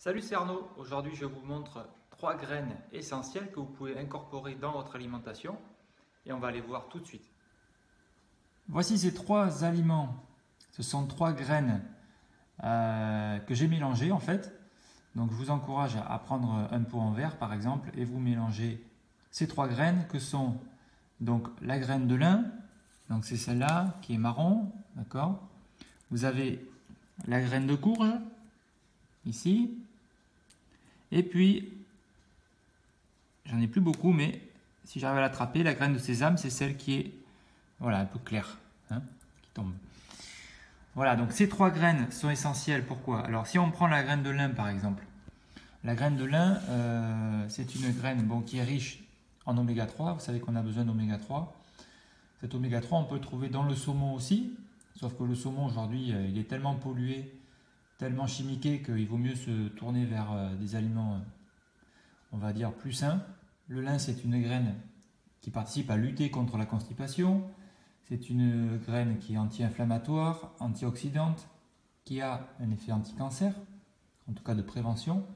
Salut, c'est Arnaud. Aujourd'hui, je vous montre trois graines essentielles que vous pouvez incorporer dans votre alimentation et on va les voir tout de suite. Voici ces trois aliments. Ce sont trois graines euh, que j'ai mélangées en fait. Donc, je vous encourage à prendre un pot en verre par exemple et vous mélangez ces trois graines que sont donc la graine de lin, donc c'est celle-là qui est marron, d'accord? Vous avez la graine de courge, ici. Et puis, j'en ai plus beaucoup, mais si j'arrive à l'attraper, la graine de sésame, c'est celle qui est voilà, un peu claire, hein, qui tombe. Voilà, donc ces trois graines sont essentielles. Pourquoi? Alors, si on prend la graine de lin, par exemple, la graine de lin, euh, c'est une graine qui est riche en oméga 3. Vous savez qu'on a besoin d'oméga 3. Cet oméga 3, on peut le trouver dans le saumon aussi. Sauf que le saumon, aujourd'hui, euh, il est tellement pollué tellement chimiqué qu'il vaut mieux se tourner vers euh, des aliments, euh, on va dire, plus sains. Le lin, c'est une graine qui participe à lutter contre la constipation. C'est une graine qui est anti-inflammatoire, antioxydante, qui a un effet anti-cancer, en tout cas de prévention,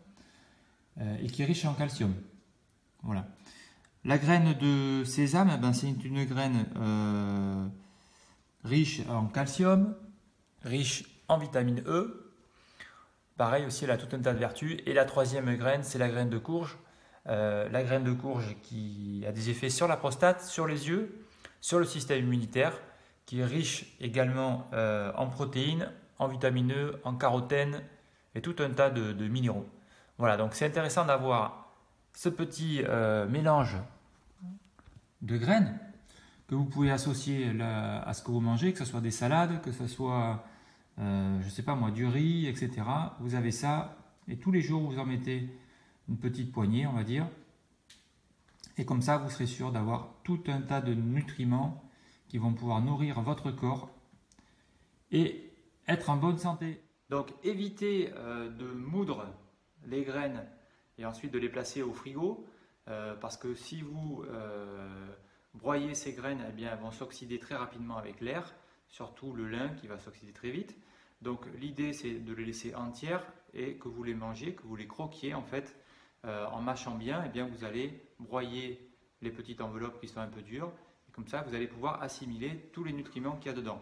euh, et qui est riche en calcium. Voilà. La graine de sésame, eh ben, c'est une graine riche en calcium, riche en vitamine E, Pareil aussi, elle a tout un tas de vertus. Et la troisième graine, c'est la graine de courge. Euh, la graine de courge qui a des effets sur la prostate, sur les yeux, sur le système immunitaire, qui est riche également euh, en protéines, en vitamines E, en carotène et tout un tas de, minéraux. Voilà, donc c'est intéressant d'avoir ce petit euh, mélange de graines que vous pouvez associer à ce que vous mangez, que ce soit des salades, que ce soit euh, je ne sais pas moi, du riz, etc. Vous avez ça, et tous les jours vous en mettez une petite poignée, on va dire. Et comme ça, vous serez sûr d'avoir tout un tas de nutriments qui vont pouvoir nourrir votre corps et être en bonne santé. Donc évitez euh, de moudre les graines et ensuite de les placer au frigo euh, parce que si vous broyez ces graines, eh bien, elles vont s'oxyder très rapidement avec l'air surtout le lin qui va s'oxyder très vite. Donc l'idée c'est de les laisser entières et que vous les mangez, que vous les croquiez en fait euh, en mâchant bien, eh bien vous allez broyer les petites enveloppes qui sont un peu dures et comme ça vous allez pouvoir assimiler tous les nutriments qu'il y a dedans.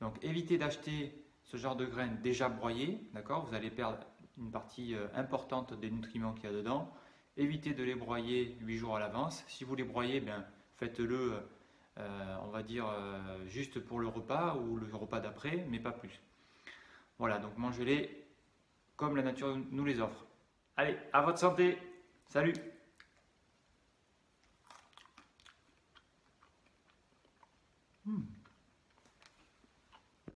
Donc évitez d'acheter ce genre de graines déjà broyées, d'accord? Vous allez perdre une partie euh, importante des nutriments qu'il y a dedans. Évitez de les broyer 8 jours à l'avance. Si vous les broyez, bien faites-le euh, on va dire juste pour le repas ou le repas d'après, mais pas plus. Voilà, donc mangez-les comme la nature nous les offre. Allez, à votre santé Salut hmm.